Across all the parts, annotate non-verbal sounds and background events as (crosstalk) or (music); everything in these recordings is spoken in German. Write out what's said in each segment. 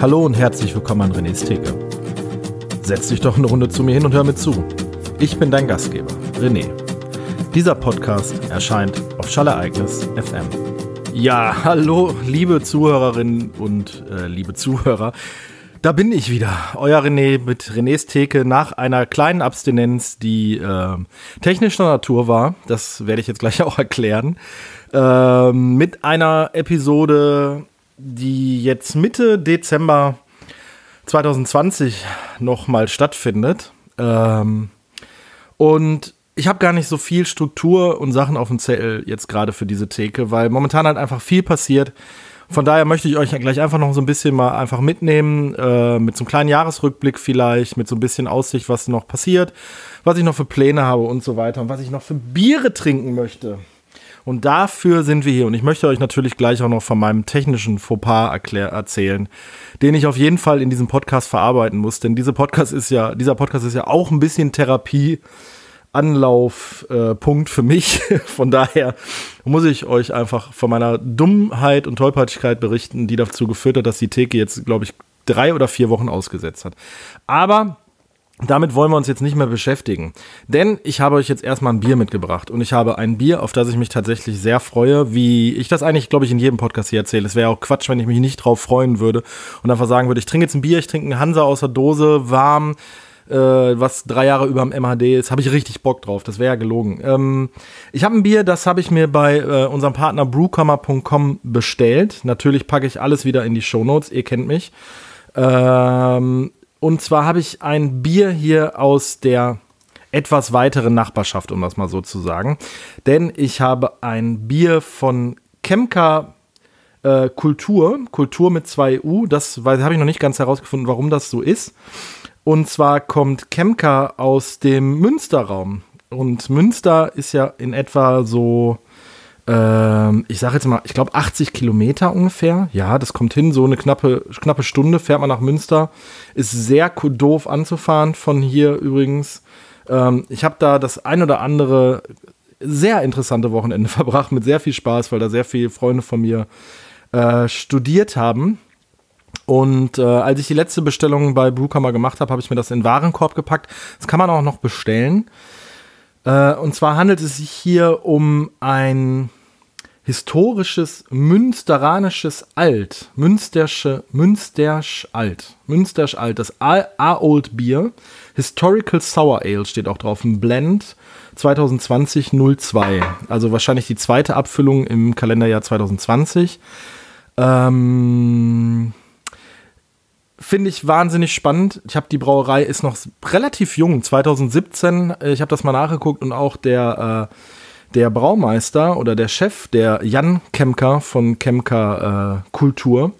Hallo und herzlich willkommen an René's Theke. Setz dich doch eine Runde zu mir hin und hör mir zu. Ich bin dein Gastgeber, René. Dieser Podcast erscheint auf Schallereignis FM. Ja, hallo, liebe Zuhörerinnen und äh, liebe Zuhörer. Da bin ich wieder, euer René mit Renés Theke nach einer kleinen Abstinenz, die äh, technischer Natur war. Das werde ich jetzt gleich (laughs) auch erklären. Äh, mit einer Episode, die jetzt Mitte Dezember 2020 nochmal stattfindet. Ähm, und ich habe gar nicht so viel Struktur und Sachen auf dem Zettel jetzt gerade für diese Theke, weil momentan halt einfach viel passiert. Von daher möchte ich euch gleich einfach noch so ein bisschen mal einfach mitnehmen, äh, mit so einem kleinen Jahresrückblick vielleicht, mit so ein bisschen Aussicht, was noch passiert, was ich noch für Pläne habe und so weiter und was ich noch für Biere trinken möchte. Und dafür sind wir hier. Und ich möchte euch natürlich gleich auch noch von meinem technischen Fauxpas erklär, erzählen, den ich auf jeden Fall in diesem Podcast verarbeiten muss. Denn diese Podcast ist ja, dieser Podcast ist ja auch ein bisschen Therapie Anlaufpunkt äh, für mich. (laughs) Von daher muss ich euch einfach von meiner Dummheit und Tollpatschigkeit berichten, die dazu geführt hat, dass die Theke jetzt, glaube ich, drei oder vier Wochen ausgesetzt hat. Aber damit wollen wir uns jetzt nicht mehr beschäftigen. Denn ich habe euch jetzt erstmal ein Bier mitgebracht. Und ich habe ein Bier, auf das ich mich tatsächlich sehr freue, wie ich das eigentlich, glaube ich, in jedem Podcast hier erzähle. Es wäre auch Quatsch, wenn ich mich nicht drauf freuen würde und einfach sagen würde, ich trinke jetzt ein Bier, ich trinke einen Hansa aus der Dose, warm, äh, was drei Jahre über dem MHD ist, habe ich richtig Bock drauf. Das wäre ja gelogen. Ähm, ich habe ein Bier, das habe ich mir bei äh, unserem Partner brewkammer.com bestellt. Natürlich packe ich alles wieder in die Shownotes, ihr kennt mich. Ähm, und zwar habe ich ein Bier hier aus der etwas weiteren Nachbarschaft, um das mal so zu sagen. Denn ich habe ein Bier von Kemka äh, Kultur, Kultur mit zwei U. Das habe ich noch nicht ganz herausgefunden, warum das so ist. Und zwar kommt Kemka aus dem Münsterraum. Und Münster ist ja in etwa so, äh, ich sage jetzt mal, ich glaube 80 Kilometer ungefähr. Ja, das kommt hin, so eine knappe, knappe Stunde fährt man nach Münster. Ist sehr doof anzufahren von hier übrigens. Ähm, ich habe da das ein oder andere sehr interessante Wochenende (laughs) verbracht mit sehr viel Spaß, weil da sehr viele Freunde von mir äh, studiert haben. Und äh, als ich die letzte Bestellung bei Brewkammer gemacht habe, habe ich mir das in Warenkorb gepackt. Das kann man auch noch bestellen. Äh, und zwar handelt es sich hier um ein historisches münsteranisches Alt. Münstersche, Münstersch Alt. Münstersch Alt. Das A-Old Bier. Historical Sour Ale steht auch drauf. Ein Blend 2020 02. Also wahrscheinlich die zweite Abfüllung im Kalenderjahr 2020. Ähm, finde ich wahnsinnig spannend. Ich habe die Brauerei ist noch relativ jung, 2017. Ich habe das mal nachgeguckt und auch der äh, der Braumeister oder der Chef, der Jan Kemker von Kemker äh, Kultur,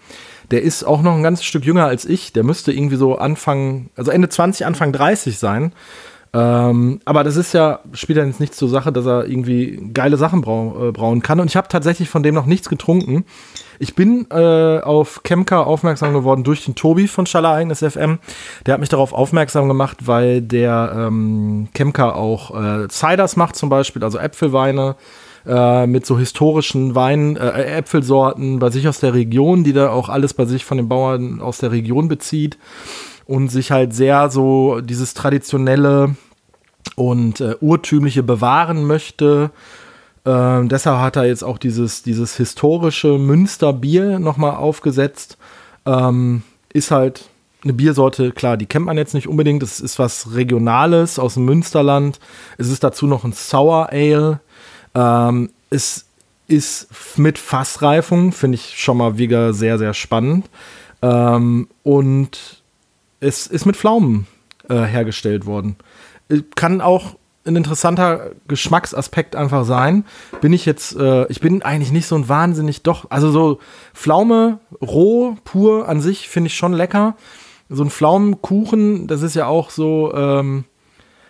der ist auch noch ein ganzes Stück jünger als ich. Der müsste irgendwie so Anfang, also Ende 20, Anfang 30 sein. Ähm, aber das ist ja, spielt ja jetzt nichts zur Sache, dass er irgendwie geile Sachen brau äh, brauen kann. Und ich habe tatsächlich von dem noch nichts getrunken. Ich bin äh, auf Kemka aufmerksam geworden durch den Tobi von Schallereignis FM. Der hat mich darauf aufmerksam gemacht, weil der ähm, Kemka auch äh, Ciders macht zum Beispiel, also Äpfelweine äh, mit so historischen Weinen, äh, Äpfelsorten bei sich aus der Region, die da auch alles bei sich von den Bauern aus der Region bezieht und sich halt sehr so dieses traditionelle und äh, urtümliche bewahren möchte ähm, deshalb hat er jetzt auch dieses, dieses historische Münsterbier nochmal aufgesetzt. Ähm, ist halt eine Biersorte, klar, die kennt man jetzt nicht unbedingt. Es ist was Regionales aus dem Münsterland. Es ist dazu noch ein Sour Ale. Ähm, es ist mit Fassreifung, finde ich schon mal wieder sehr, sehr spannend. Ähm, und es ist mit Pflaumen äh, hergestellt worden. Äh, kann auch ein interessanter Geschmacksaspekt einfach sein. Bin ich jetzt, äh, ich bin eigentlich nicht so ein wahnsinnig doch, also so Pflaume roh, pur an sich finde ich schon lecker. So ein Pflaumenkuchen, das ist ja auch so, ähm,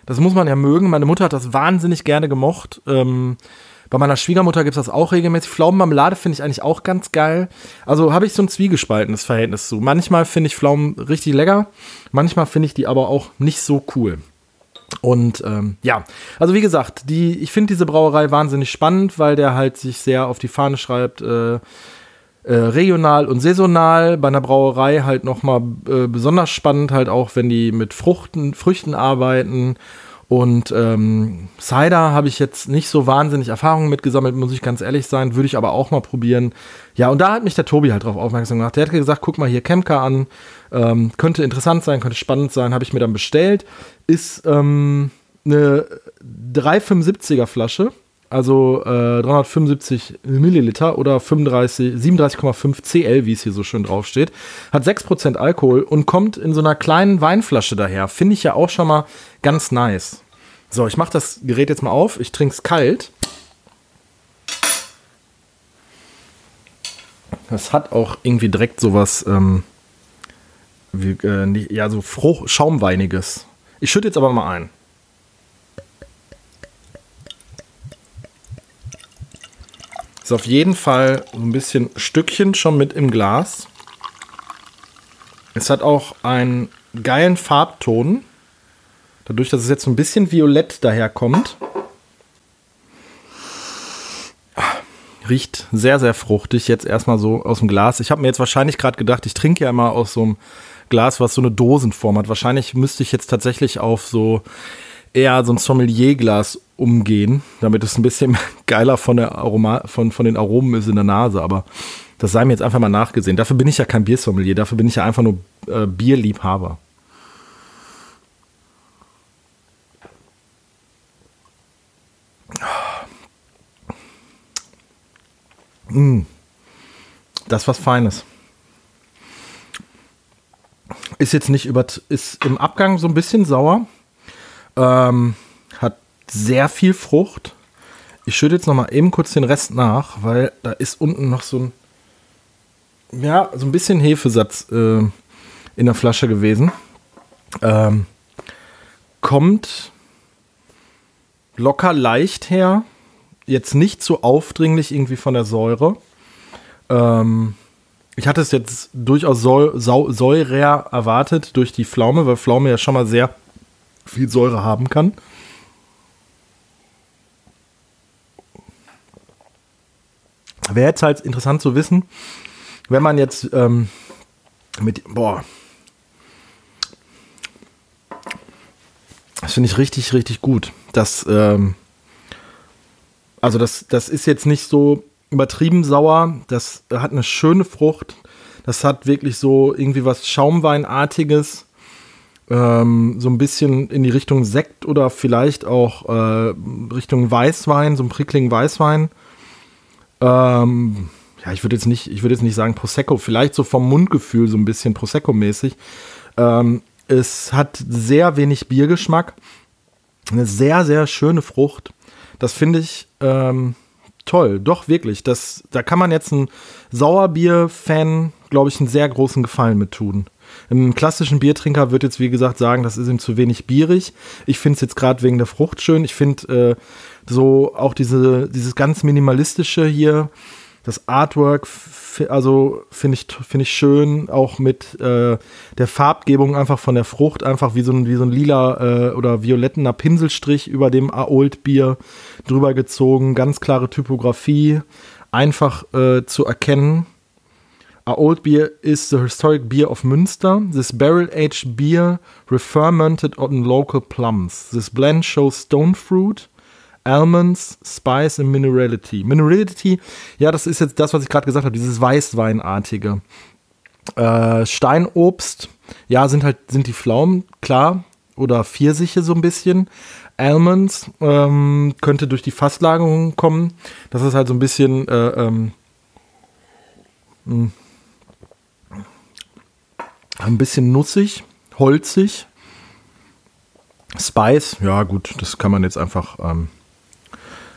das muss man ja mögen. Meine Mutter hat das wahnsinnig gerne gemocht. Ähm, bei meiner Schwiegermutter gibt es das auch regelmäßig. Pflaumenmarmelade finde ich eigentlich auch ganz geil. Also habe ich so ein zwiegespaltenes Verhältnis zu. Manchmal finde ich Pflaumen richtig lecker, manchmal finde ich die aber auch nicht so cool. Und ähm, ja, also wie gesagt, die, ich finde diese Brauerei wahnsinnig spannend, weil der halt sich sehr auf die Fahne schreibt, äh, äh, regional und saisonal. Bei einer Brauerei halt nochmal äh, besonders spannend, halt auch, wenn die mit Fruchten, Früchten arbeiten. Und ähm, Cider habe ich jetzt nicht so wahnsinnig Erfahrungen mitgesammelt, muss ich ganz ehrlich sein. Würde ich aber auch mal probieren. Ja, und da hat mich der Tobi halt drauf aufmerksam gemacht. Der hat gesagt, guck mal hier Kemka an. Ähm, könnte interessant sein, könnte spannend sein. Habe ich mir dann bestellt. Ist ähm, eine 375er Flasche also äh, 375 Milliliter oder 35, 37,5 CL, wie es hier so schön draufsteht. Hat 6% Alkohol und kommt in so einer kleinen Weinflasche daher. Finde ich ja auch schon mal ganz nice. So, ich mache das Gerät jetzt mal auf. Ich trinke es kalt. Das hat auch irgendwie direkt sowas, ähm, wie, äh, ja, so Frucht, Schaumweiniges. Ich schütte jetzt aber mal ein. Ist auf jeden Fall so ein bisschen Stückchen schon mit im Glas. Es hat auch einen geilen Farbton. Dadurch, dass es jetzt so ein bisschen violett daherkommt. Riecht sehr, sehr fruchtig. Jetzt erstmal so aus dem Glas. Ich habe mir jetzt wahrscheinlich gerade gedacht, ich trinke ja immer aus so einem Glas, was so eine Dosenform hat. Wahrscheinlich müsste ich jetzt tatsächlich auf so eher so ein Sommelierglas umgehen, damit es ein bisschen (laughs) geiler von, der Aroma, von, von den Aromen ist in der Nase. Aber das sei mir jetzt einfach mal nachgesehen. Dafür bin ich ja kein Biersommelier, dafür bin ich ja einfach nur äh, Bierliebhaber. Mm. Das ist was Feines. Ist jetzt nicht über, ist im Abgang so ein bisschen sauer. Ähm, hat sehr viel Frucht. Ich schütte jetzt noch mal eben kurz den Rest nach, weil da ist unten noch so ein, ja, so ein bisschen Hefesatz äh, in der Flasche gewesen. Ähm, kommt locker leicht her. Jetzt nicht so aufdringlich irgendwie von der Säure. Ähm, ich hatte es jetzt durchaus säurer erwartet durch die Pflaume, weil Pflaume ja schon mal sehr viel Säure haben kann. Wäre jetzt halt interessant zu wissen, wenn man jetzt ähm, mit, boah, das finde ich richtig, richtig gut. Das, ähm, also das, das ist jetzt nicht so übertrieben sauer, das hat eine schöne Frucht, das hat wirklich so irgendwie was Schaumweinartiges ähm, so ein bisschen in die Richtung Sekt oder vielleicht auch äh, Richtung Weißwein, so ein prickligen Weißwein. Ähm, ja, ich würde jetzt nicht, ich würde jetzt nicht sagen Prosecco, vielleicht so vom Mundgefühl so ein bisschen Prosecco-mäßig. Ähm, es hat sehr wenig Biergeschmack, eine sehr, sehr schöne Frucht. Das finde ich ähm, toll, doch wirklich. Das, da kann man jetzt ein Sauerbier-Fan, glaube ich, einen sehr großen Gefallen mit tun. Im klassischen Biertrinker wird jetzt, wie gesagt, sagen, das ist ihm zu wenig bierig. Ich finde es jetzt gerade wegen der Frucht schön. Ich finde äh, so auch diese, dieses ganz minimalistische hier, das Artwork, also finde ich, finde ich schön, auch mit äh, der Farbgebung einfach von der Frucht, einfach wie so ein, wie so ein lila äh, oder violettener Pinselstrich über dem Aold Bier drüber gezogen, ganz klare Typografie, einfach äh, zu erkennen. A old beer is the historic beer of Münster. This barrel-aged beer refermented on local plums. This blend shows stone fruit, almonds, spice and minerality. Minerality, ja, das ist jetzt das, was ich gerade gesagt habe, dieses Weißweinartige. Äh, Steinobst, ja, sind halt, sind die Pflaumen, klar, oder Pfirsiche so ein bisschen. Almonds ähm, könnte durch die Fasslagerung kommen. Das ist halt so ein bisschen äh, ähm, hm. Ein bisschen nussig, holzig. Spice, ja gut, das kann man jetzt einfach, ähm,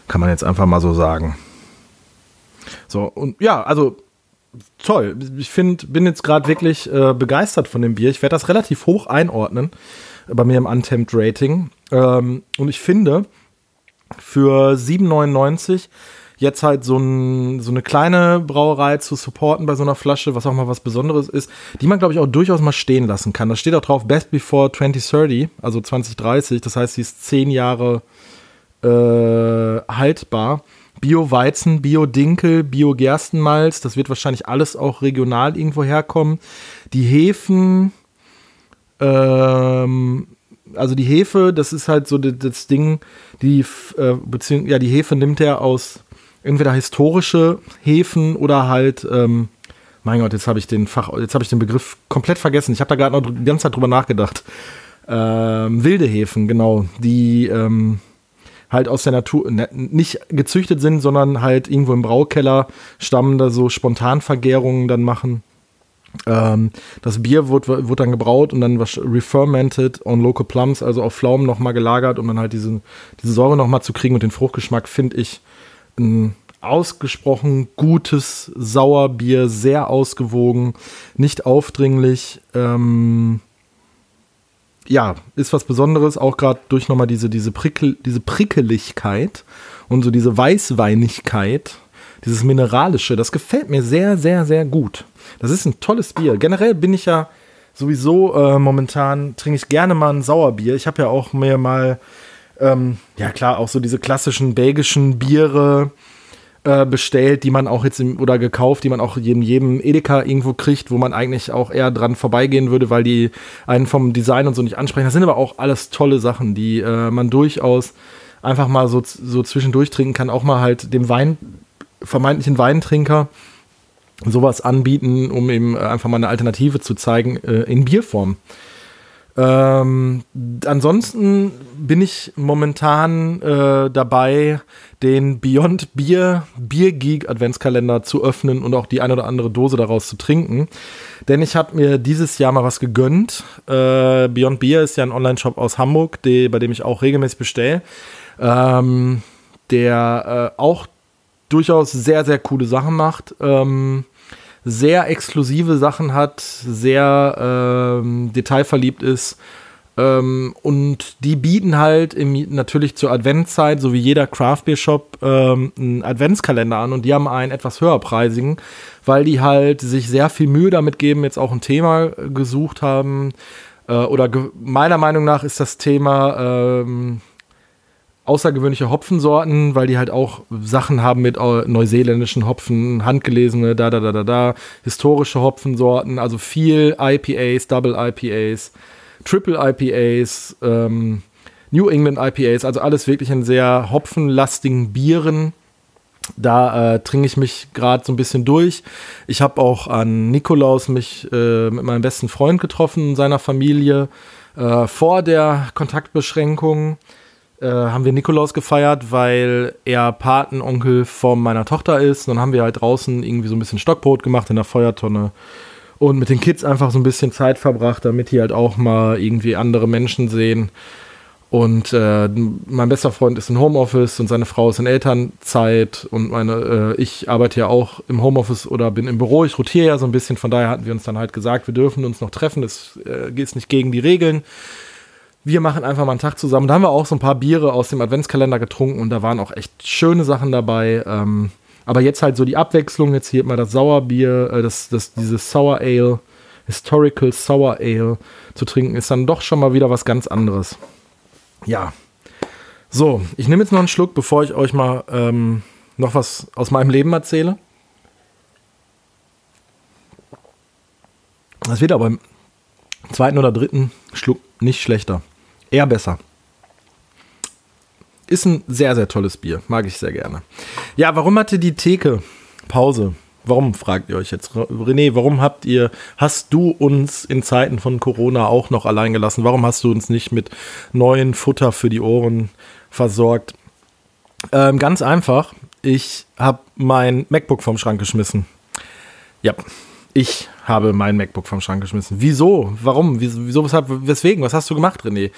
kann man jetzt einfach mal so sagen. So, und ja, also toll. Ich finde, bin jetzt gerade wirklich äh, begeistert von dem Bier. Ich werde das relativ hoch einordnen bei mir im Untamed Rating. Ähm, und ich finde, für 7,99 jetzt halt so, ein, so eine kleine Brauerei zu supporten bei so einer Flasche, was auch mal was Besonderes ist, die man, glaube ich, auch durchaus mal stehen lassen kann. Da steht auch drauf Best Before 2030, also 2030. Das heißt, sie ist zehn Jahre äh, haltbar. Bio-Weizen, Bio-Dinkel, Bio-Gerstenmalz. Das wird wahrscheinlich alles auch regional irgendwo herkommen. Die Hefen, ähm, also die Hefe, das ist halt so das Ding, die, äh, ja, die Hefe nimmt er aus entweder historische Hefen oder halt, ähm, mein Gott, jetzt habe ich den ich den Begriff komplett vergessen. Ich habe da gerade noch die ganze Zeit drüber nachgedacht. Ähm, wilde Hefen, genau, die ähm, halt aus der Natur ne, nicht gezüchtet sind, sondern halt irgendwo im Braukeller stammen, da so Spontanvergärungen dann machen. Ähm, das Bier wird, wird dann gebraut und dann refermented on local plums, also auf Pflaumen nochmal gelagert, um dann halt diese, diese Säure nochmal zu kriegen und den Fruchtgeschmack finde ich ein ausgesprochen gutes Sauerbier, sehr ausgewogen, nicht aufdringlich. Ähm, ja, ist was Besonderes, auch gerade durch nochmal diese, diese, Prickel, diese Prickeligkeit und so diese Weißweinigkeit, dieses Mineralische, das gefällt mir sehr, sehr, sehr gut. Das ist ein tolles Bier. Generell bin ich ja sowieso äh, momentan, trinke ich gerne mal ein Sauerbier. Ich habe ja auch mir mal, ähm, ja klar, auch so diese klassischen belgischen Biere äh, bestellt, die man auch jetzt im, oder gekauft, die man auch in jedem Edeka irgendwo kriegt, wo man eigentlich auch eher dran vorbeigehen würde, weil die einen vom Design und so nicht ansprechen. Das sind aber auch alles tolle Sachen, die äh, man durchaus einfach mal so, so zwischendurch trinken kann, auch mal halt dem Wein, vermeintlichen Weintrinker sowas anbieten, um ihm äh, einfach mal eine Alternative zu zeigen äh, in Bierform. Ähm, ansonsten bin ich momentan äh, dabei, den Beyond Beer Beer Geek Adventskalender zu öffnen und auch die eine oder andere Dose daraus zu trinken. Denn ich habe mir dieses Jahr mal was gegönnt. Äh, Beyond Beer ist ja ein Online-Shop aus Hamburg, die, bei dem ich auch regelmäßig bestelle. Ähm, der äh, auch durchaus sehr, sehr coole Sachen macht. Ähm, sehr exklusive Sachen hat, sehr ähm, detailverliebt ist. Ähm, und die bieten halt im, natürlich zur Adventszeit, so wie jeder Craft Beer Shop, ähm, einen Adventskalender an und die haben einen etwas höherpreisigen, weil die halt sich sehr viel Mühe damit geben, jetzt auch ein Thema gesucht haben. Äh, oder meiner Meinung nach ist das Thema ähm, außergewöhnliche Hopfensorten, weil die halt auch Sachen haben mit äh, neuseeländischen Hopfen, handgelesene, da, da, da, da, da, historische Hopfensorten, also viel IPAs, Double IPAs, Triple IPAs, ähm, New England IPAs, also alles wirklich in sehr hopfenlastigen Bieren. Da äh, trinke ich mich gerade so ein bisschen durch. Ich habe auch an Nikolaus mich äh, mit meinem besten Freund getroffen, seiner Familie, äh, vor der Kontaktbeschränkung. Äh, haben wir Nikolaus gefeiert, weil er Patenonkel von meiner Tochter ist. Und dann haben wir halt draußen irgendwie so ein bisschen Stockbrot gemacht in der Feuertonne und mit den Kids einfach so ein bisschen Zeit verbracht, damit die halt auch mal irgendwie andere Menschen sehen. Und äh, mein bester Freund ist in Homeoffice und seine Frau ist in Elternzeit und meine, äh, ich arbeite ja auch im Homeoffice oder bin im Büro. Ich rotiere ja so ein bisschen, von daher hatten wir uns dann halt gesagt, wir dürfen uns noch treffen. Das äh, geht nicht gegen die Regeln wir machen einfach mal einen Tag zusammen. Da haben wir auch so ein paar Biere aus dem Adventskalender getrunken und da waren auch echt schöne Sachen dabei. Ähm, aber jetzt halt so die Abwechslung, jetzt hier mal das Sauerbier, äh, das, das, dieses Sour Ale, Historical Sour Ale zu trinken, ist dann doch schon mal wieder was ganz anderes. Ja. So, ich nehme jetzt noch einen Schluck, bevor ich euch mal ähm, noch was aus meinem Leben erzähle. Das wird aber im zweiten oder dritten Schluck nicht schlechter. Eher besser. Ist ein sehr, sehr tolles Bier. Mag ich sehr gerne. Ja, warum hatte die Theke Pause? Warum, fragt ihr euch jetzt? René, warum habt ihr, hast du uns in Zeiten von Corona auch noch allein gelassen? Warum hast du uns nicht mit neuen Futter für die Ohren versorgt? Ähm, ganz einfach, ich habe mein MacBook vom Schrank geschmissen. Ja, ich habe mein MacBook vom Schrank geschmissen. Wieso? Warum? Wieso, weshalb, weswegen? Was hast du gemacht, René?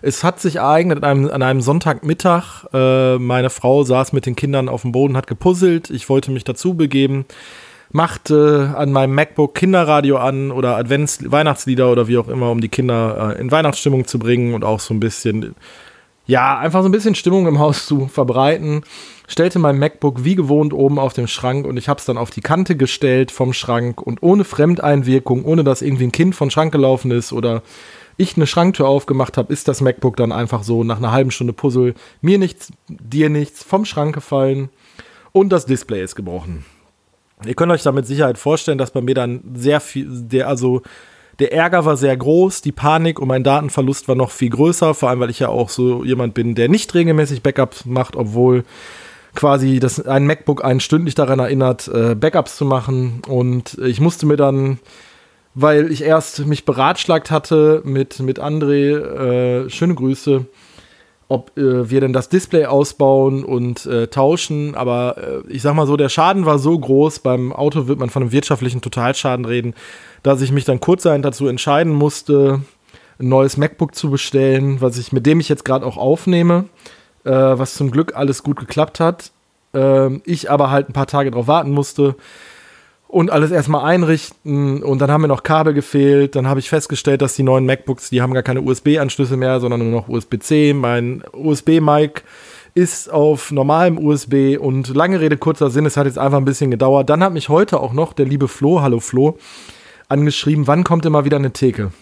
Es hat sich ereignet an einem, an einem Sonntagmittag. Äh, meine Frau saß mit den Kindern auf dem Boden, hat gepuzzelt. Ich wollte mich dazu begeben. Machte an meinem MacBook Kinderradio an oder Advents Weihnachtslieder oder wie auch immer, um die Kinder äh, in Weihnachtsstimmung zu bringen und auch so ein bisschen, ja, einfach so ein bisschen Stimmung im Haus zu verbreiten stellte mein MacBook wie gewohnt oben auf dem Schrank und ich habe es dann auf die Kante gestellt vom Schrank und ohne Fremdeinwirkung, ohne dass irgendwie ein Kind von Schrank gelaufen ist oder ich eine Schranktür aufgemacht habe, ist das MacBook dann einfach so nach einer halben Stunde Puzzle mir nichts, dir nichts vom Schrank gefallen. und das Display ist gebrochen. Ihr könnt euch da mit Sicherheit vorstellen, dass bei mir dann sehr viel, der, also der Ärger war sehr groß, die Panik und mein Datenverlust war noch viel größer, vor allem weil ich ja auch so jemand bin, der nicht regelmäßig Backups macht, obwohl quasi das, ein MacBook einen stündlich daran erinnert, äh, Backups zu machen. Und ich musste mir dann, weil ich erst mich beratschlagt hatte mit, mit André, äh, schöne Grüße, ob äh, wir denn das Display ausbauen und äh, tauschen. Aber äh, ich sag mal so, der Schaden war so groß, beim Auto wird man von einem wirtschaftlichen Totalschaden reden, dass ich mich dann kurzerhand dazu entscheiden musste, ein neues MacBook zu bestellen, was ich, mit dem ich jetzt gerade auch aufnehme, äh, was zum Glück alles gut geklappt hat. Ähm, ich aber halt ein paar Tage drauf warten musste und alles erstmal einrichten und dann haben mir noch Kabel gefehlt. Dann habe ich festgestellt, dass die neuen MacBooks, die haben gar keine USB-Anschlüsse mehr, sondern nur noch USB-C. Mein USB-Mic ist auf normalem USB und lange Rede, kurzer Sinn, es hat jetzt einfach ein bisschen gedauert. Dann hat mich heute auch noch der liebe Flo, hallo Flo, angeschrieben, wann kommt immer wieder eine Theke?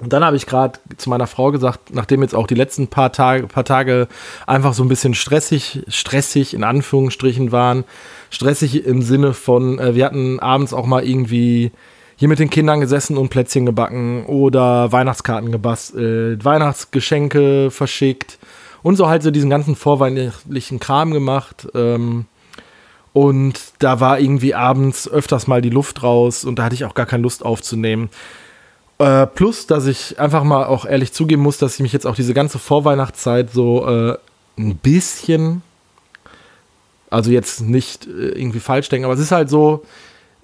Und dann habe ich gerade zu meiner Frau gesagt, nachdem jetzt auch die letzten paar Tage, paar Tage einfach so ein bisschen stressig, stressig in Anführungsstrichen waren, stressig im Sinne von, äh, wir hatten abends auch mal irgendwie hier mit den Kindern gesessen und Plätzchen gebacken oder Weihnachtskarten gebastelt, Weihnachtsgeschenke verschickt und so halt so diesen ganzen vorweihnachtlichen Kram gemacht. Ähm, und da war irgendwie abends öfters mal die Luft raus und da hatte ich auch gar keine Lust aufzunehmen. Äh, plus, dass ich einfach mal auch ehrlich zugeben muss, dass ich mich jetzt auch diese ganze Vorweihnachtszeit so äh, ein bisschen, also jetzt nicht äh, irgendwie falsch denken, aber es ist halt so,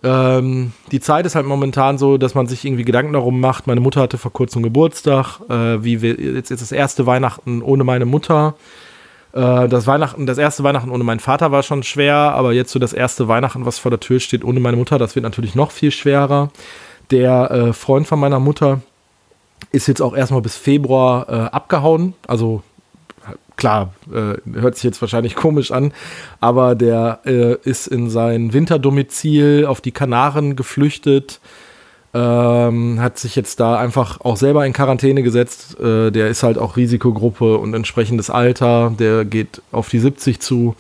ähm, die Zeit ist halt momentan so, dass man sich irgendwie Gedanken darum macht. Meine Mutter hatte vor kurzem Geburtstag, äh, wie wir, jetzt ist das erste Weihnachten ohne meine Mutter. Äh, das Weihnachten, das erste Weihnachten ohne meinen Vater war schon schwer, aber jetzt so das erste Weihnachten, was vor der Tür steht, ohne meine Mutter, das wird natürlich noch viel schwerer. Der äh, Freund von meiner Mutter ist jetzt auch erstmal bis Februar äh, abgehauen. Also klar, äh, hört sich jetzt wahrscheinlich komisch an, aber der äh, ist in sein Winterdomizil auf die Kanaren geflüchtet. Ähm, hat sich jetzt da einfach auch selber in Quarantäne gesetzt. Äh, der ist halt auch Risikogruppe und entsprechendes Alter. Der geht auf die 70 zu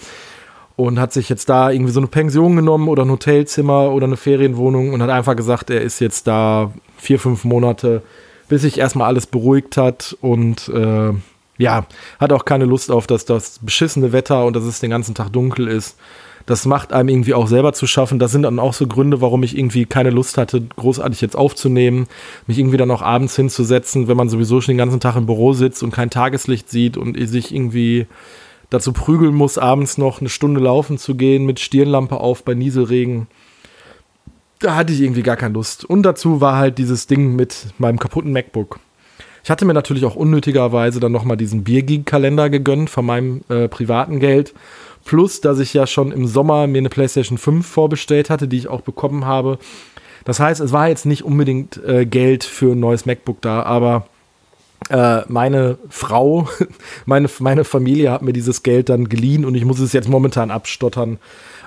und hat sich jetzt da irgendwie so eine Pension genommen oder ein Hotelzimmer oder eine Ferienwohnung und hat einfach gesagt, er ist jetzt da vier, fünf Monate, bis sich erstmal alles beruhigt hat und äh, ja, hat auch keine Lust auf das, das beschissene Wetter und dass es den ganzen Tag dunkel ist. Das macht einem irgendwie auch selber zu schaffen. Das sind dann auch so Gründe, warum ich irgendwie keine Lust hatte, großartig jetzt aufzunehmen, mich irgendwie dann auch abends hinzusetzen, wenn man sowieso schon den ganzen Tag im Büro sitzt und kein Tageslicht sieht und sich irgendwie dazu prügeln muss, abends noch eine Stunde laufen zu gehen mit Stirnlampe auf bei Nieselregen. Da hatte ich irgendwie gar keine Lust. Und dazu war halt dieses Ding mit meinem kaputten MacBook. Ich hatte mir natürlich auch unnötigerweise dann nochmal diesen Biergeek-Kalender gegönnt von meinem äh, privaten Geld. Plus, dass ich ja schon im Sommer mir eine PlayStation 5 vorbestellt hatte, die ich auch bekommen habe. Das heißt, es war jetzt nicht unbedingt äh, Geld für ein neues MacBook da, aber äh, meine Frau, (laughs) meine, meine Familie hat mir dieses Geld dann geliehen und ich muss es jetzt momentan abstottern.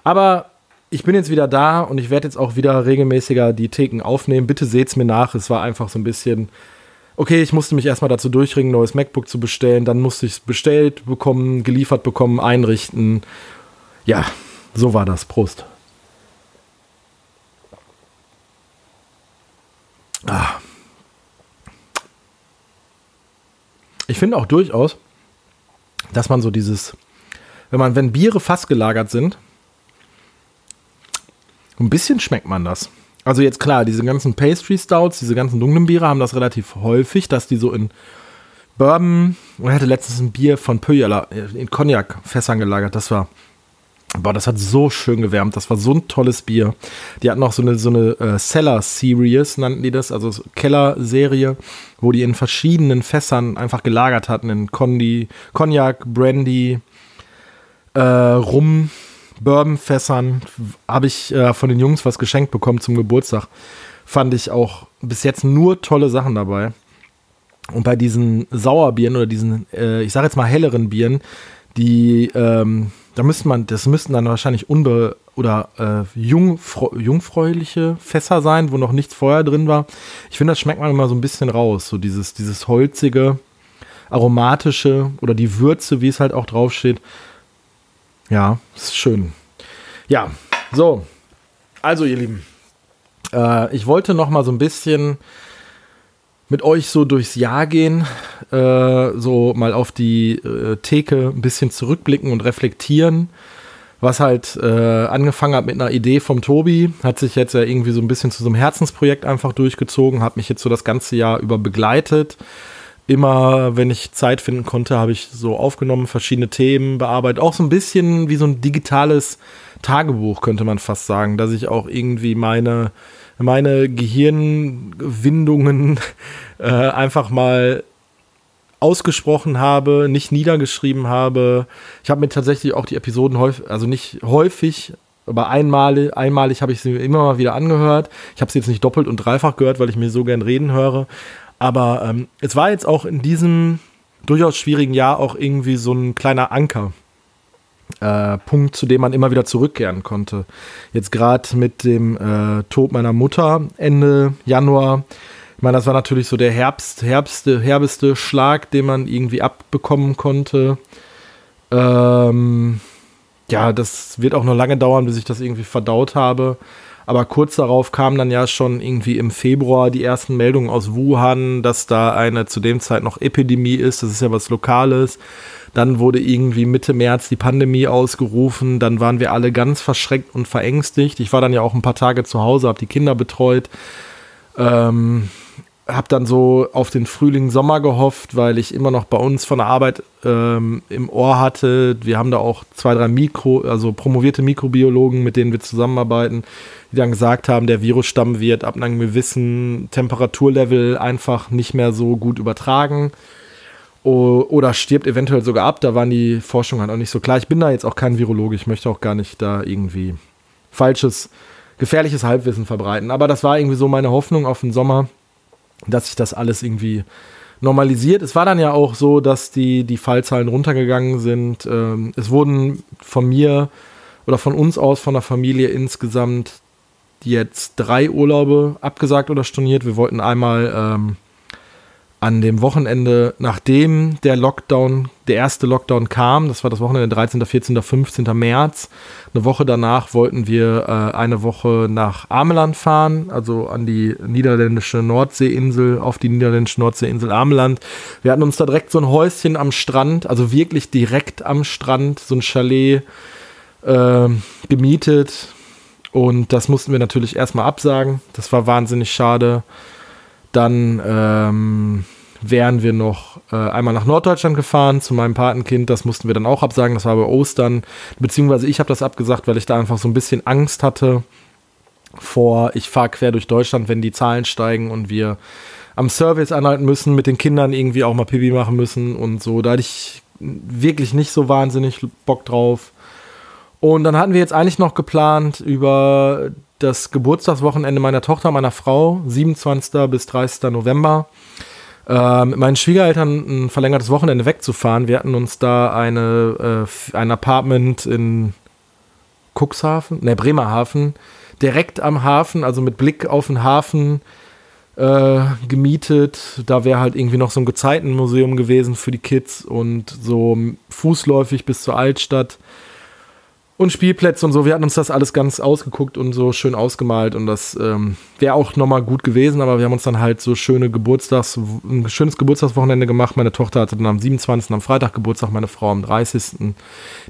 Aber ich bin jetzt wieder da und ich werde jetzt auch wieder regelmäßiger die Theken aufnehmen. Bitte seht's mir nach. Es war einfach so ein bisschen. Okay, ich musste mich erstmal dazu durchringen, neues MacBook zu bestellen. Dann musste ich es bestellt bekommen, geliefert bekommen, einrichten. Ja, so war das. Prost. Ah. Ich finde auch durchaus, dass man so dieses, wenn man, wenn Biere fast gelagert sind, ein bisschen schmeckt man das. Also jetzt klar, diese ganzen Pastry Stouts, diese ganzen dunklen Biere haben das relativ häufig, dass die so in Bourbon, ich hatte letztens ein Bier von Pöyala in Cognac-Fässern gelagert, das war Boah, das hat so schön gewärmt. Das war so ein tolles Bier. Die hatten auch so eine, so eine äh, Cellar Series, nannten die das, also Keller-Serie, wo die in verschiedenen Fässern einfach gelagert hatten. In Condi, Cognac, Brandy, äh, Rum, Bourbon-Fässern. Habe ich äh, von den Jungs was geschenkt bekommen zum Geburtstag. Fand ich auch bis jetzt nur tolle Sachen dabei. Und bei diesen Sauerbieren oder diesen, äh, ich sage jetzt mal helleren Bieren, die ähm, da müsste man, das müssten dann wahrscheinlich unbe oder äh, jungfrau jungfräuliche Fässer sein, wo noch nichts vorher drin war. Ich finde, das schmeckt man immer so ein bisschen raus. So dieses, dieses holzige, aromatische oder die Würze, wie es halt auch draufsteht. Ja, ist schön. Ja, so. Also, ihr Lieben, äh, ich wollte noch mal so ein bisschen mit euch so durchs Jahr gehen, äh, so mal auf die äh, Theke ein bisschen zurückblicken und reflektieren. Was halt äh, angefangen hat mit einer Idee vom Tobi, hat sich jetzt ja irgendwie so ein bisschen zu so einem Herzensprojekt einfach durchgezogen, hat mich jetzt so das ganze Jahr über begleitet. Immer, wenn ich Zeit finden konnte, habe ich so aufgenommen, verschiedene Themen bearbeitet. Auch so ein bisschen wie so ein digitales Tagebuch, könnte man fast sagen, dass ich auch irgendwie meine meine Gehirnwindungen (laughs) äh, einfach mal ausgesprochen habe, nicht niedergeschrieben habe. Ich habe mir tatsächlich auch die Episoden häufig, also nicht häufig, aber einmalig, einmalig habe ich sie immer mal wieder angehört. Ich habe sie jetzt nicht doppelt und dreifach gehört, weil ich mir so gern reden höre. Aber ähm, es war jetzt auch in diesem durchaus schwierigen Jahr auch irgendwie so ein kleiner Anker äh, Punkt, zu dem man immer wieder zurückkehren konnte. Jetzt gerade mit dem äh, Tod meiner Mutter Ende Januar. Ich meine, das war natürlich so der Herbst, herbste, herbeste Schlag, den man irgendwie abbekommen konnte. Ähm, ja, das wird auch noch lange dauern, bis ich das irgendwie verdaut habe. Aber kurz darauf kamen dann ja schon irgendwie im Februar die ersten Meldungen aus Wuhan, dass da eine zu dem Zeit noch Epidemie ist. Das ist ja was Lokales. Dann wurde irgendwie Mitte März die Pandemie ausgerufen. Dann waren wir alle ganz verschreckt und verängstigt. Ich war dann ja auch ein paar Tage zu Hause, habe die Kinder betreut. Ähm, habe dann so auf den Frühling, Sommer gehofft, weil ich immer noch bei uns von der Arbeit ähm, im Ohr hatte. Wir haben da auch zwei, drei Mikro, also promovierte Mikrobiologen, mit denen wir zusammenarbeiten, die dann gesagt haben, der Virusstamm wird ab einem gewissen Temperaturlevel einfach nicht mehr so gut übertragen oder stirbt eventuell sogar ab. Da waren die Forschungen halt auch nicht so klar. Ich bin da jetzt auch kein Virologe. Ich möchte auch gar nicht da irgendwie falsches, gefährliches Halbwissen verbreiten. Aber das war irgendwie so meine Hoffnung auf den Sommer, dass sich das alles irgendwie normalisiert. Es war dann ja auch so, dass die, die Fallzahlen runtergegangen sind. Ähm, es wurden von mir oder von uns aus, von der Familie insgesamt jetzt drei Urlaube abgesagt oder storniert. Wir wollten einmal ähm, an dem Wochenende, nachdem der Lockdown, der erste Lockdown kam, das war das Wochenende 13., 14., 15. März, eine Woche danach wollten wir äh, eine Woche nach Ameland fahren, also an die niederländische Nordseeinsel, auf die niederländische Nordseeinsel Ameland. Wir hatten uns da direkt so ein Häuschen am Strand, also wirklich direkt am Strand, so ein Chalet äh, gemietet. Und das mussten wir natürlich erstmal absagen. Das war wahnsinnig schade. Dann ähm, wären wir noch äh, einmal nach Norddeutschland gefahren zu meinem Patenkind. Das mussten wir dann auch absagen. Das war bei Ostern. Beziehungsweise ich habe das abgesagt, weil ich da einfach so ein bisschen Angst hatte vor, ich fahre quer durch Deutschland, wenn die Zahlen steigen und wir am Service anhalten müssen, mit den Kindern irgendwie auch mal Pipi machen müssen und so. Da hatte ich wirklich nicht so wahnsinnig Bock drauf. Und dann hatten wir jetzt eigentlich noch geplant, über das Geburtstagswochenende meiner Tochter, meiner Frau, 27. bis 30. November, äh, mit meinen Schwiegereltern ein verlängertes Wochenende wegzufahren. Wir hatten uns da eine, äh, ein Apartment in Cuxhaven, ne, Bremerhaven, direkt am Hafen, also mit Blick auf den Hafen äh, gemietet. Da wäre halt irgendwie noch so ein Gezeitenmuseum gewesen für die Kids und so fußläufig bis zur Altstadt und Spielplätze und so. Wir hatten uns das alles ganz ausgeguckt und so schön ausgemalt und das ähm, wäre auch nochmal gut gewesen, aber wir haben uns dann halt so schöne Geburtstags, ein schönes Geburtstagswochenende gemacht. Meine Tochter hatte dann am 27. am Freitag Geburtstag, meine Frau am 30.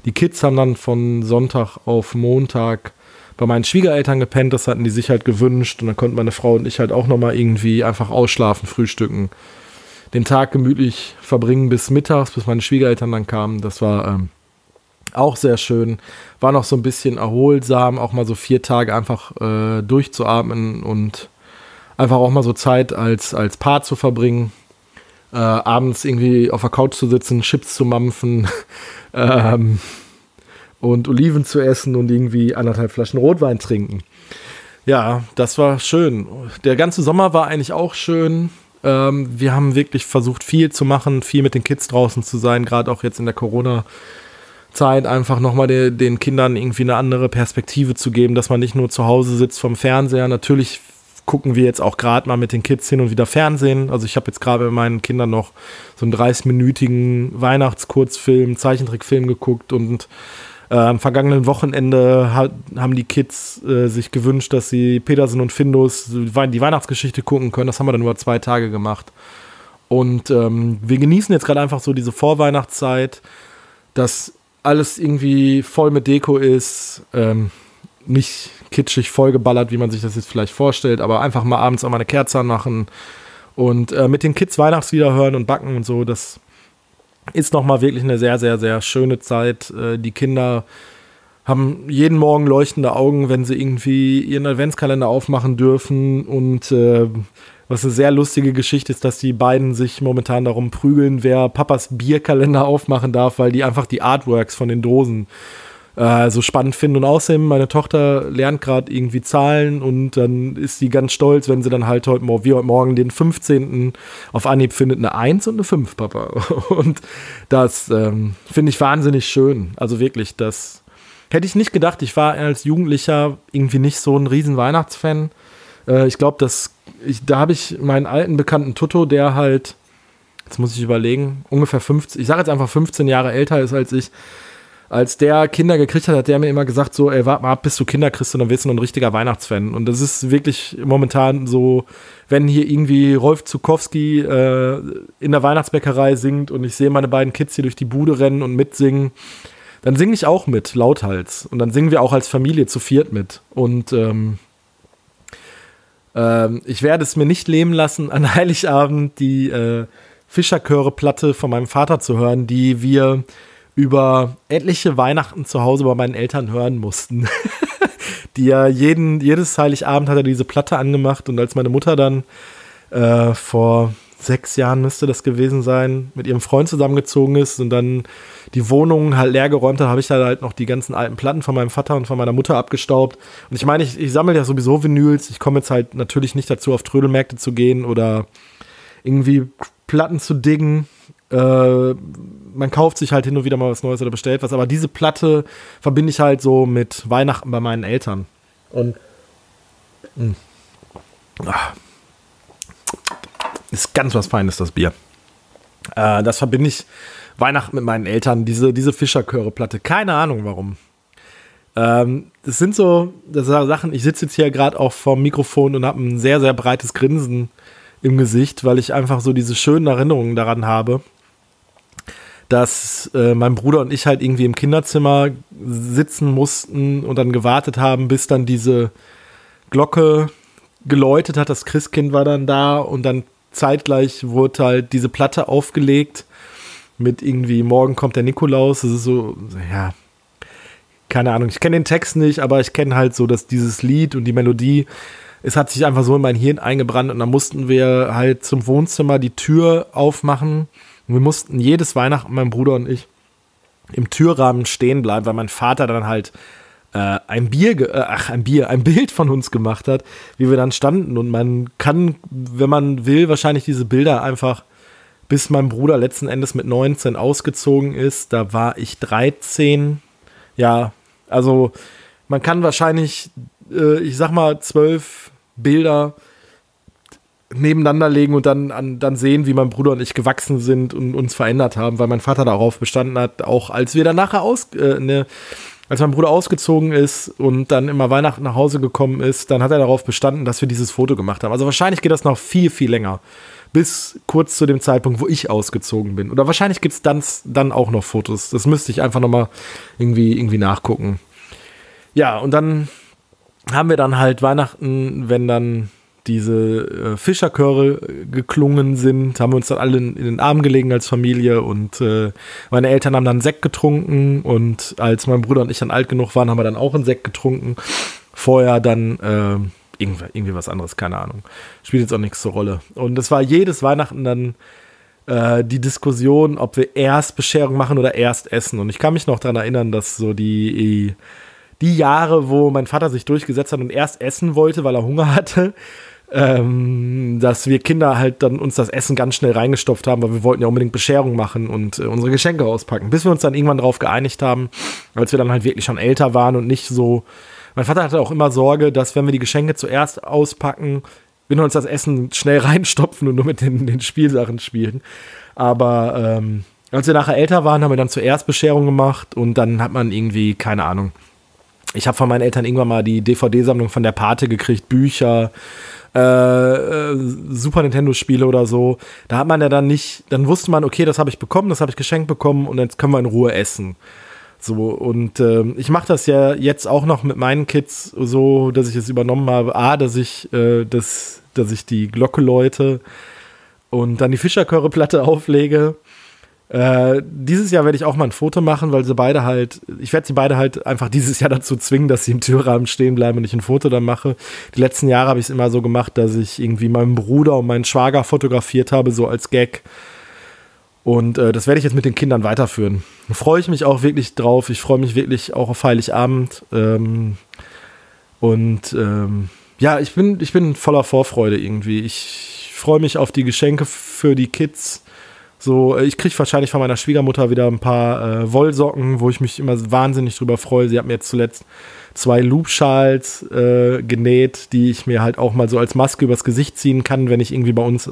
Die Kids haben dann von Sonntag auf Montag bei meinen Schwiegereltern gepennt, das hatten die sich halt gewünscht und dann konnten meine Frau und ich halt auch nochmal irgendwie einfach ausschlafen, frühstücken, den Tag gemütlich verbringen bis mittags, bis meine Schwiegereltern dann kamen. Das war ähm, auch sehr schön. War noch so ein bisschen erholsam, auch mal so vier Tage einfach äh, durchzuatmen und einfach auch mal so Zeit als, als Paar zu verbringen. Äh, abends irgendwie auf der Couch zu sitzen, Chips zu mampfen (laughs) ähm, und Oliven zu essen und irgendwie anderthalb Flaschen Rotwein trinken. Ja, das war schön. Der ganze Sommer war eigentlich auch schön. Ähm, wir haben wirklich versucht, viel zu machen, viel mit den Kids draußen zu sein, gerade auch jetzt in der Corona- Zeit einfach nochmal de, den Kindern irgendwie eine andere Perspektive zu geben, dass man nicht nur zu Hause sitzt vom Fernseher. Natürlich gucken wir jetzt auch gerade mal mit den Kids hin und wieder Fernsehen. Also ich habe jetzt gerade mit meinen Kindern noch so einen 30-minütigen Weihnachtskurzfilm, Zeichentrickfilm geguckt und Äh, am vergangenen Wochenende hat, haben die Kids äh, sich gewünscht, dass sie Petersen und Findus die Weihnachtsgeschichte gucken können. Das haben wir dann über zwei Tage gemacht. Und ähm, wir genießen jetzt gerade einfach so diese Vorweihnachtszeit, dass alles irgendwie voll mit Deko ist. Ähm, nicht kitschig vollgeballert, wie man sich das jetzt vielleicht vorstellt, aber einfach mal abends auch mal eine Kerze anmachen und äh, mit den Kids Weihnachtslieder hören und backen und so. Das ist nochmal wirklich eine sehr, sehr, sehr schöne Zeit. Äh, die Kinder haben jeden Morgen leuchtende Augen, wenn sie irgendwie ihren Adventskalender aufmachen dürfen. Und äh, was eine sehr lustige Geschichte ist, dass die beiden sich momentan darum prügeln, wer Papas Bierkalender aufmachen darf, weil die einfach die Artworks von den Dosen äh, so spannend finden. Und außerdem, meine Tochter lernt gerade irgendwie Zahlen und dann ist sie ganz stolz, wenn sie dann halt heute, wie heute Morgen den 15. auf Anhieb findet, eine 1 und eine 5, Papa. (laughs) Und das ähm, finde ich wahnsinnig schön. Also wirklich, das hätte ich nicht gedacht. Ich war als Jugendlicher irgendwie nicht so ein riesen Weihnachtsfan. Äh, ich glaube, dass ich, da habe ich meinen alten Bekannten Tutto, der halt, jetzt muss ich überlegen, ungefähr 15, ich sage jetzt einfach 15 Jahre älter ist als ich, als der Kinder gekriegt hat, hat der mir immer gesagt, so, ey, warte mal ab, bis du Kinder kriegst und dann wirst du ein richtiger Weihnachtsfan. Und das ist wirklich momentan so, wenn hier irgendwie Rolf Zukowski äh, in der Weihnachtsbäckerei singt und ich sehe meine beiden Kids hier durch die Bude rennen und mitsingen, dann singe ich auch mit, lauthals. Und dann singen wir auch als Familie zu viert mit. Und ähm, ähm, ich werde es mir nicht leben lassen, an (laughs) Heiligabend die äh, Fischerchöre-Platte von meinem Vater zu hören, die wir über etliche Weihnachten zu Hause bei meinen Eltern hören mussten. (laughs) die ja jeden, jedes Heiligabend hat er diese Platte angemacht und als meine Mutter dann äh, vor sechs Jahren müsste das gewesen sein, mit ihrem Freund zusammengezogen ist und dann die Wohnung halt leer geräumt hat, habe ich da halt noch die ganzen alten Platten von meinem Vater und von meiner Mutter abgestaubt. Und ich meine, ich, ich sammle ja sowieso Vinyls. Ich komme jetzt halt natürlich nicht dazu, auf Trödelmärkte zu gehen oder irgendwie Platten zu diggen. Äh, man kauft sich halt hin und wieder mal was Neues oder bestellt was, aber diese Platte verbinde ich halt so mit Weihnachten bei meinen Eltern. Und mh. Ach, ist ganz was Feines, das Bier. Äh, das verbinde ich Weihnachten mit meinen Eltern, diese, diese Fischerchöre-Platte. Keine Ahnung warum. Ähm, das sind so das sind Sachen, ich sitze jetzt hier gerade auch vorm Mikrofon und habe ein sehr, sehr breites Grinsen im Gesicht, weil ich einfach so diese schönen Erinnerungen daran habe dass äh, mein Bruder und ich halt irgendwie im Kinderzimmer sitzen mussten und dann gewartet haben, bis dann diese Glocke geläutet hat. Das Christkind war dann da und dann zeitgleich wurde halt diese Platte aufgelegt mit irgendwie Morgen kommt der Nikolaus. Das ist so, ja, keine Ahnung. Ich kenne den Text nicht, aber ich kenne halt so, dass dieses Lied und die Melodie, es hat sich einfach so in mein Hirn eingebrannt und dann mussten wir halt zum Wohnzimmer die Tür aufmachen und wir mussten jedes Weihnachten, mein Bruder und ich, im Türrahmen stehen bleiben, weil mein Vater dann halt äh, ein Bier, äh, ach, ein Bier, ein Bild von uns gemacht hat, wie wir dann standen. Und man kann, wenn man will, wahrscheinlich diese Bilder einfach, bis mein Bruder letzten Endes mit 19 ausgezogen ist, da war ich 13. Ja, also man kann wahrscheinlich, äh, ich sag mal, zwölf Bilder nebeneinander legen und dann, an, dann sehen, wie mein Bruder und ich gewachsen sind und uns verändert haben, weil mein Vater darauf bestanden hat, auch als wir dann nachher aus, äh, ne, als mein Bruder ausgezogen ist und dann immer Weihnachten nach Hause gekommen ist, dann hat er darauf bestanden, dass wir dieses Foto gemacht haben. Also wahrscheinlich geht das noch viel, viel länger. Bis kurz zu dem Zeitpunkt, wo ich ausgezogen bin. Oder wahrscheinlich gibt es dann, dann auch noch Fotos. Das müsste ich einfach nochmal irgendwie, irgendwie nachgucken. Ja, und dann haben wir dann halt Weihnachten, wenn dann diese äh, Fischerchöre geklungen sind, haben wir uns dann alle in, in, den Arm gelegen als Familie und äh, meine Eltern haben dann Sekt getrunken und als mein Bruder und ich dann alt genug waren, haben wir dann auch einen Sekt getrunken. Vorher dann äh, irgendwie, irgendwie was anderes, keine Ahnung. Spielt jetzt auch nichts zur Rolle. Und es war jedes Weihnachten dann äh, die Diskussion, ob wir erst Bescherung machen oder erst essen. Und ich kann mich noch daran erinnern, dass so die die Jahre, wo mein Vater sich durchgesetzt hat und erst essen wollte, weil er Hunger hatte, ähm, dass wir Kinder halt dann uns das Essen ganz schnell reingestopft haben, weil wir wollten ja unbedingt Bescherung machen und äh, unsere Geschenke auspacken. Bis wir uns dann irgendwann darauf geeinigt haben, als wir dann halt wirklich schon älter waren und nicht so. Mein Vater hatte auch immer Sorge, dass wenn wir die Geschenke zuerst auspacken, wir uns das Essen schnell (laughs) reinstopfen und nur mit den, den Spielsachen spielen. Aber ähm, als wir nachher älter waren, haben wir dann zuerst Bescherung gemacht und dann hat man irgendwie, keine Ahnung. Ich habe von meinen Eltern irgendwann mal die DVD-Sammlung von der Pate gekriegt, Bücher, äh, äh, Super Nintendo-Spiele oder so. Da hat man ja dann nicht, dann wusste man, okay, das habe ich bekommen, das habe ich geschenkt bekommen und jetzt können wir in Ruhe essen. So, und äh, ich mache das ja jetzt auch noch mit meinen Kids so, dass ich es übernommen habe. A, dass ich, äh, das, dass ich die Glocke läute und dann die Fischerchöre-Platte auflege. Äh, dieses Jahr werde ich auch mal ein Foto machen, weil sie beide halt, ich werde sie beide halt einfach dieses Jahr (laughs) dazu zwingen, dass sie im Türrahmen stehen bleiben und ich ein Foto dann mache. Die letzten Jahre habe ich es immer so gemacht, dass ich irgendwie meinen Bruder und meinen Schwager fotografiert habe, so als Gag. Und äh, das werde ich jetzt mit den Kindern weiterführen. Da freue ich mich auch wirklich drauf. Ich freue mich wirklich auch auf Heiligabend. Ähm, und ähm, ja, ich bin, ich bin voller Vorfreude irgendwie. Ich freue mich auf die Geschenke für die Kids. So, äh, ich kriege wahrscheinlich von meiner Schwiegermutter wieder ein paar äh, Wollsocken, wo ich mich immer wahnsinnig drüber freue. Sie hat mir jetzt zuletzt zwei Loopschals äh, genäht, die ich mir halt auch mal so als Maske übers Gesicht ziehen kann, wenn ich irgendwie bei uns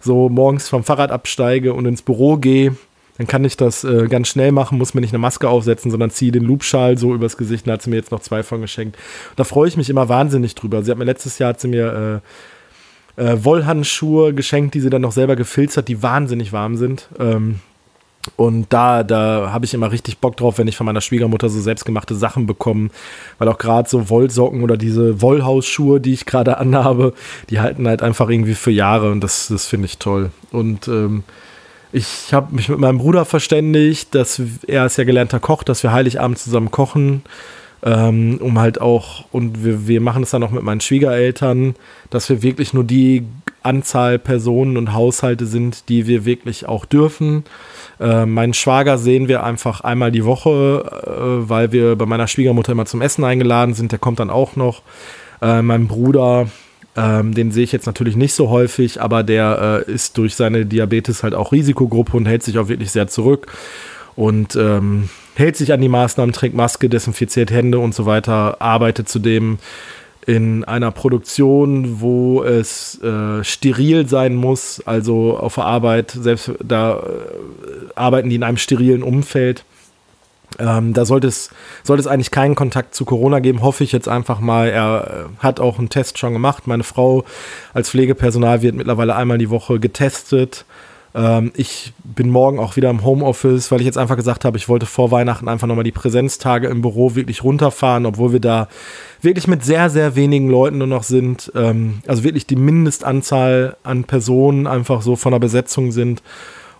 so morgens vom Fahrrad absteige und ins Büro gehe. Dann kann ich das äh, ganz schnell machen, muss mir nicht eine Maske aufsetzen, sondern ziehe den Loopschal so übers Gesicht und hat sie mir jetzt noch zwei von geschenkt. Da freue ich mich immer wahnsinnig drüber. Sie hat mir letztes Jahr hat sie mir äh, äh, Wollhandschuhe geschenkt, die sie dann noch selber gefilzt hat, die wahnsinnig warm sind. Ähm, und da, da habe ich immer richtig Bock drauf, wenn ich von meiner Schwiegermutter so selbstgemachte Sachen bekomme. Weil auch gerade so Wollsocken oder diese Wollhausschuhe, die ich gerade (laughs) anhabe, die halten halt einfach irgendwie für Jahre und das, das finde ich toll. Und ähm, ich habe mich mit meinem Bruder verständigt, dass er ist ja gelernter Koch, dass wir Heiligabend zusammen kochen ähm, um halt auch, und wir, wir machen es dann auch mit meinen Schwiegereltern, dass wir wirklich nur die Anzahl Personen und Haushalte sind, die wir wirklich auch dürfen. Äh, meinen Schwager sehen wir einfach einmal die Woche, äh, weil wir bei meiner Schwiegermutter immer zum Essen eingeladen sind. Der kommt dann auch noch. Äh, mein Bruder, ähm, den sehe ich jetzt natürlich nicht so häufig, aber der äh, ist durch seine Diabetes halt auch Risikogruppe und hält sich auch wirklich sehr zurück. Und ähm, hält sich an die Maßnahmen, trägt Maske, desinfiziert Hände und so weiter, arbeitet zudem in einer Produktion, wo es äh, steril sein muss, also auf der Arbeit, selbst da äh, arbeiten die in einem sterilen Umfeld. Ähm, da sollte es, sollte es eigentlich keinen Kontakt zu Corona geben, hoffe ich jetzt einfach mal. Er äh, hat auch einen Test schon gemacht. Meine Frau als Pflegepersonal wird mittlerweile einmal die Woche getestet. Ähm, ich bin morgen auch wieder im Homeoffice, weil ich jetzt einfach gesagt habe, ich wollte vor Weihnachten einfach nochmal die Präsenztage im Büro wirklich runterfahren, obwohl wir da wirklich mit sehr, sehr wenigen Leuten nur noch sind. Ähm, also wirklich die Mindestanzahl an Personen einfach so von der Besetzung sind.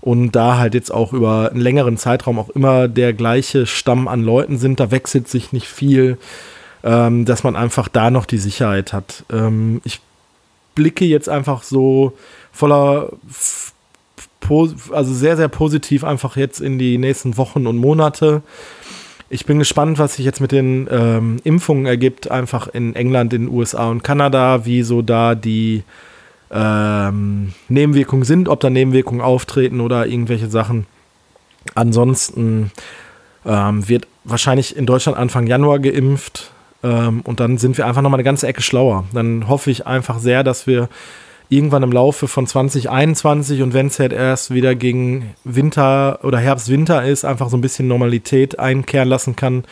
Und da halt jetzt auch über einen längeren Zeitraum auch immer der gleiche Stamm an Leuten sind, da wechselt sich nicht viel, ähm, dass man einfach da noch die Sicherheit hat. Ähm, ich blicke jetzt einfach so voller also sehr, sehr positiv einfach jetzt in die nächsten Wochen und Monate. Ich bin gespannt, was sich jetzt mit den ähm, Impfungen ergibt, einfach in England, in den USA und Kanada, wie so da die ähm, Nebenwirkungen sind, ob da Nebenwirkungen auftreten oder irgendwelche Sachen. Ansonsten ähm, wird wahrscheinlich in Deutschland Anfang Januar geimpft ähm, und dann sind wir einfach nochmal eine ganze Ecke schlauer. Dann hoffe ich einfach sehr, dass wir irgendwann im Laufe von 2021 und wenn es halt erst wieder gegen Winter oder Herbst-Winter ist, einfach so ein bisschen Normalität einkehren lassen kann,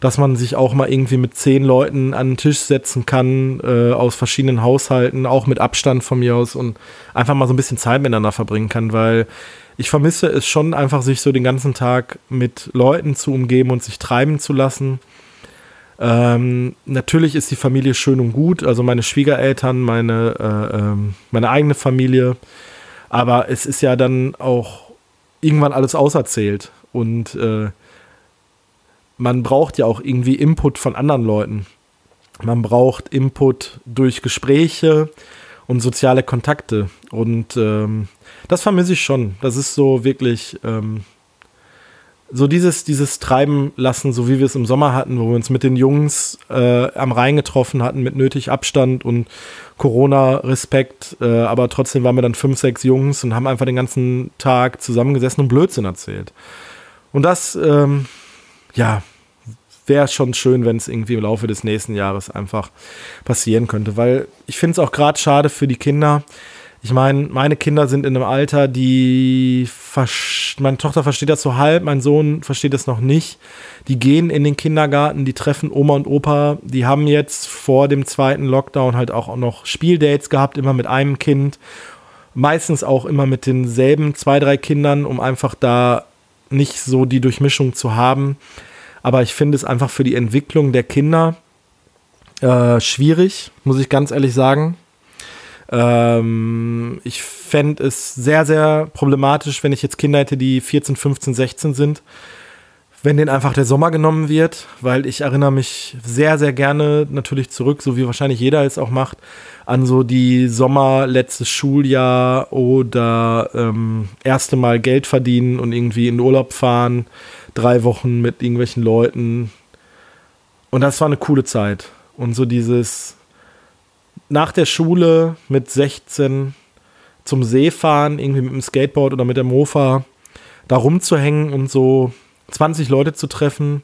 dass man sich auch mal irgendwie mit zehn Leuten an den Tisch setzen kann, äh, aus verschiedenen Haushalten, auch mit Abstand von mir aus und einfach mal so ein bisschen Zeit miteinander verbringen kann, weil ich vermisse es schon einfach, sich so den ganzen Tag mit Leuten zu umgeben und sich treiben zu lassen. Ähm, natürlich ist die Familie schön und gut, also meine Schwiegereltern, meine, äh, ähm, meine eigene Familie. Aber es ist ja dann auch irgendwann alles auserzählt. Und äh, man braucht ja auch irgendwie Input von anderen Leuten. Man braucht Input durch Gespräche und soziale Kontakte. Und ähm, das vermisse ich schon. Das ist so wirklich ähm, so dieses, dieses Treiben lassen, so wie wir es im Sommer hatten, wo wir uns mit den Jungs äh, am Rhein getroffen hatten, mit nötig Abstand und Corona-Respekt, äh, aber trotzdem waren wir dann fünf, sechs Jungs und haben einfach den ganzen Tag zusammengesessen und Blödsinn erzählt. Und das, ähm, ja, wäre schon schön, wenn es irgendwie im Laufe des nächsten Jahres einfach passieren könnte, weil ich finde es auch gerade schade für die Kinder, Ich meine, meine Kinder sind in einem Alter, die meine Tochter versteht das so halb, mein Sohn versteht das noch nicht. Die gehen in den Kindergarten, die treffen Oma und Opa, die haben jetzt vor dem zweiten Lockdown halt auch noch Spieldates gehabt, immer mit einem Kind, meistens auch immer mit denselben zwei, drei Kindern, um einfach da nicht so die Durchmischung zu haben. Aber ich finde es einfach für die Entwicklung der Kinder äh, schwierig, muss ich ganz ehrlich sagen. Ähm, ich fände es sehr, sehr problematisch, wenn ich jetzt Kinder hätte, die 14, 15, 16 sind, wenn denen einfach der Sommer genommen wird, weil ich erinnere mich sehr, sehr gerne natürlich zurück, so wie wahrscheinlich jeder es auch macht, an so die Sommer letztes Schuljahr oder ähm, erste Mal Geld verdienen und irgendwie in Urlaub fahren, drei Wochen mit irgendwelchen Leuten. Und das war eine coole Zeit. Und so dieses, nach der Schule mit 16 zum See fahren, irgendwie mit dem Skateboard oder mit der Mofa, da rumzuhängen und so 20 Leute zu treffen,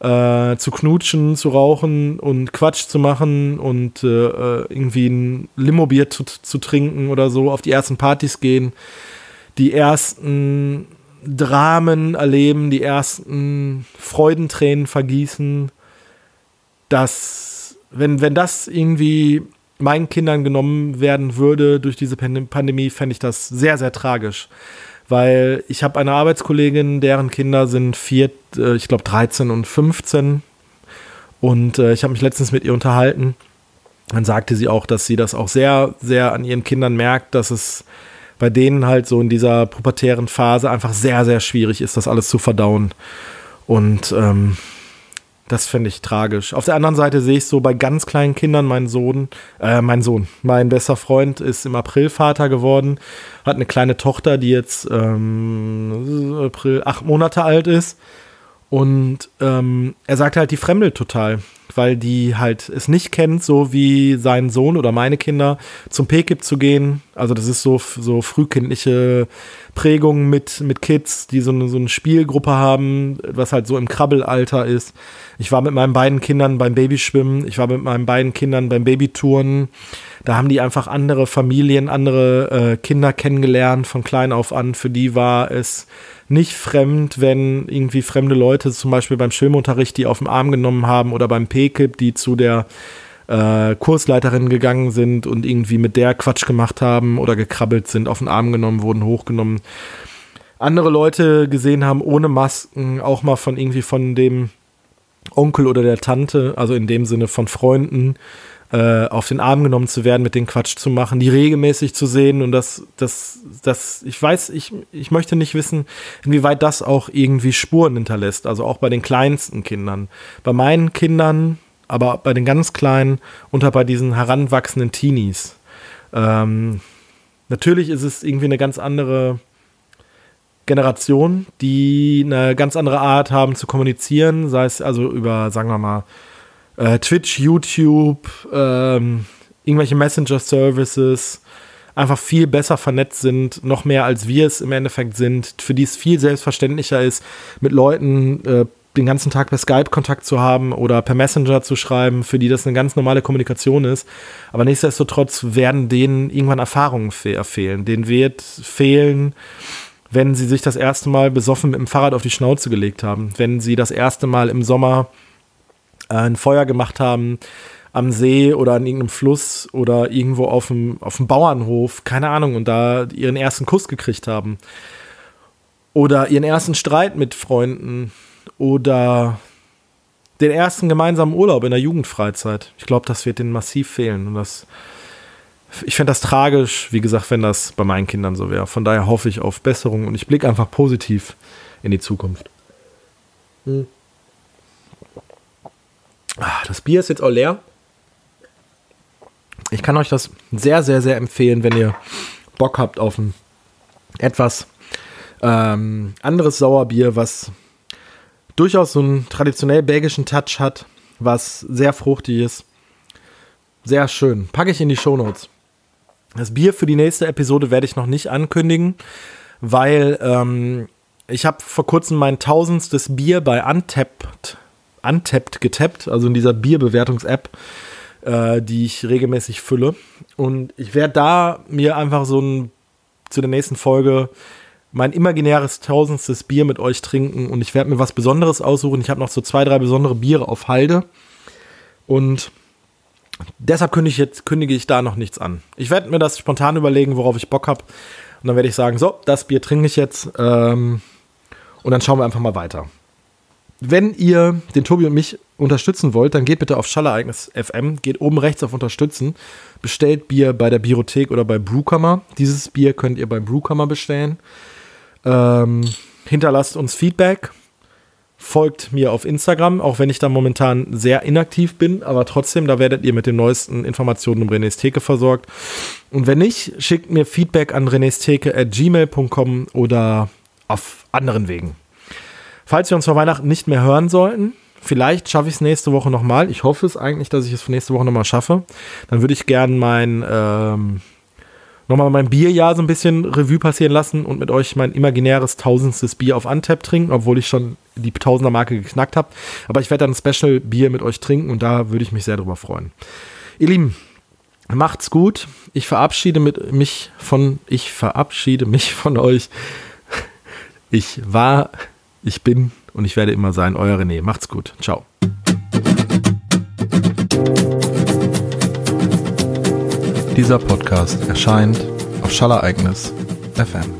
äh, zu knutschen, zu rauchen und Quatsch zu machen und äh, irgendwie ein Limobier zu, zu trinken oder so, auf die ersten Partys gehen, die ersten Dramen erleben, die ersten Freudentränen vergießen, dass, wenn, wenn das irgendwie meinen Kindern genommen werden würde durch diese Pandemie, fände ich das sehr, sehr tragisch. Weil ich habe eine Arbeitskollegin, deren Kinder sind vier, äh, ich glaube 13 und 15. Und äh, ich habe mich letztens mit ihr unterhalten. Dann sagte sie auch, dass sie das auch sehr, sehr an ihren Kindern merkt, dass es bei denen halt so in dieser pubertären Phase einfach sehr, sehr schwierig ist, das alles zu verdauen. Und ähm, das finde ich tragisch. Auf der anderen Seite sehe ich so bei ganz kleinen Kindern, mein Sohn, äh, mein Sohn, mein bester Freund ist im April Vater geworden, hat eine kleine Tochter, die jetzt ähm, April acht Monate alt ist. Und ähm, er sagt halt, die fremdelt total weil die halt es nicht kennt, so wie sein Sohn oder meine Kinder, zum PKIP zu gehen. Also das ist so, so frühkindliche Prägung mit, mit Kids, die so eine, so eine Spielgruppe haben, was halt so im Krabbelalter ist. Ich war mit meinen beiden Kindern beim Babyschwimmen, ich war mit meinen beiden Kindern beim Babytouren. Da haben die einfach andere Familien, andere äh, Kinder kennengelernt von klein auf an. Für die war es nicht fremd, wenn irgendwie fremde Leute zum Beispiel beim Schwimmunterricht die auf den Arm genommen haben oder beim PKIP, die zu der äh, Kursleiterin gegangen sind und irgendwie mit der Quatsch gemacht haben oder gekrabbelt sind, auf den Arm genommen wurden, hochgenommen. Andere Leute gesehen haben ohne Masken, auch mal von irgendwie von dem Onkel oder der Tante, also in dem Sinne von Freunden, äh, auf den Arm genommen zu werden, mit den Quatsch zu machen, die regelmäßig zu sehen und das, das, das, ich weiß, ich, ich möchte nicht wissen, inwieweit das auch irgendwie Spuren hinterlässt, also auch bei den kleinsten Kindern. Bei meinen Kindern, aber bei den ganz Kleinen und auch bei diesen heranwachsenden Teenies. Ähm, natürlich ist es irgendwie eine ganz andere Generation, die eine ganz andere Art haben zu kommunizieren, sei es also über, sagen wir mal, äh, Twitch, YouTube, ähm, irgendwelche Messenger-Services einfach viel besser vernetzt sind, noch mehr als wir es im Endeffekt sind, für die es viel selbstverständlicher ist, mit Leuten äh, den ganzen Tag per Skype Kontakt zu haben oder per Messenger zu schreiben, für die das eine ganz normale Kommunikation ist. Aber nichtsdestotrotz werden denen irgendwann Erfahrungen fe fehlen. Denen wird fehlen, wenn sie sich das erste Mal besoffen mit dem Fahrrad auf die Schnauze gelegt haben, wenn sie das erste Mal im Sommer ein Feuer gemacht haben am See oder an irgendeinem Fluss oder irgendwo auf dem, auf dem Bauernhof, keine Ahnung, und da ihren ersten Kuss gekriegt haben. Oder ihren ersten Streit mit Freunden oder den ersten gemeinsamen Urlaub in der Jugendfreizeit. Ich glaube, das wird denen massiv fehlen. Und das, ich fände das tragisch, wie gesagt, wenn das bei meinen Kindern so wäre. Von daher hoffe ich auf Besserung und ich blicke einfach positiv in die Zukunft. Hm. Ah, das Bier ist jetzt auch leer. Ich kann euch das sehr, sehr, sehr empfehlen, wenn ihr Bock habt auf ein etwas ähm, anderes Sauerbier, was durchaus so einen traditionell belgischen Touch hat, was sehr fruchtig ist. Sehr schön. Packe ich in die Shownotes. Das Bier für die nächste Episode werde ich noch nicht ankündigen, weil ähm, ich habe vor kurzem mein tausendstes Bier bei Untapped untappt getappt, also in dieser Bierbewertungs-App, äh, die ich regelmäßig fülle. Und ich werde da mir einfach so ein, zu der nächsten Folge mein imaginäres tausendstes Bier mit euch trinken und ich werde mir was Besonderes aussuchen. Ich habe noch so zwei, drei besondere Biere auf Halde und deshalb kündige ich, jetzt, kündige ich da noch nichts an. Ich werde mir das spontan überlegen, worauf ich Bock habe und dann werde ich sagen, so, das Bier trinke ich jetzt ähm, und dann schauen wir einfach mal weiter. Wenn ihr den Tobi und mich unterstützen wollt, dann geht bitte auf Schallereignis FM, geht oben rechts auf Unterstützen, bestellt Bier bei der Biothek oder bei Brewkammer. Dieses Bier könnt ihr bei Brewkammer bestellen. Ähm, hinterlasst uns Feedback. Folgt mir auf Instagram, auch wenn ich da momentan sehr inaktiv bin, aber trotzdem, da werdet ihr mit den neuesten Informationen um René's Theke versorgt. Und wenn nicht, schickt mir Feedback an renéstheke.gmail.com oder auf anderen Wegen. Falls wir uns vor Weihnachten nicht mehr hören sollten, vielleicht schaffe ich es nächste Woche nochmal. Ich hoffe es eigentlich, dass ich es nächste Woche nochmal schaffe. Dann würde ich gerne mein ähm, nochmal mein Bierjahr so ein bisschen Revue passieren lassen und mit euch mein imaginäres tausendstes Bier auf Antap trinken, obwohl ich schon die Tausender-Marke geknackt habe. Aber ich werde dann ein Special-Bier mit euch trinken und da würde ich mich sehr drüber freuen. Ihr Lieben, macht's gut. Ich verabschiede mit mich von, ich verabschiede mich von euch. Ich war, ich bin und ich werde immer sein, euer René. Macht's gut. Ciao. Dieser Podcast erscheint auf Schallereignis FM.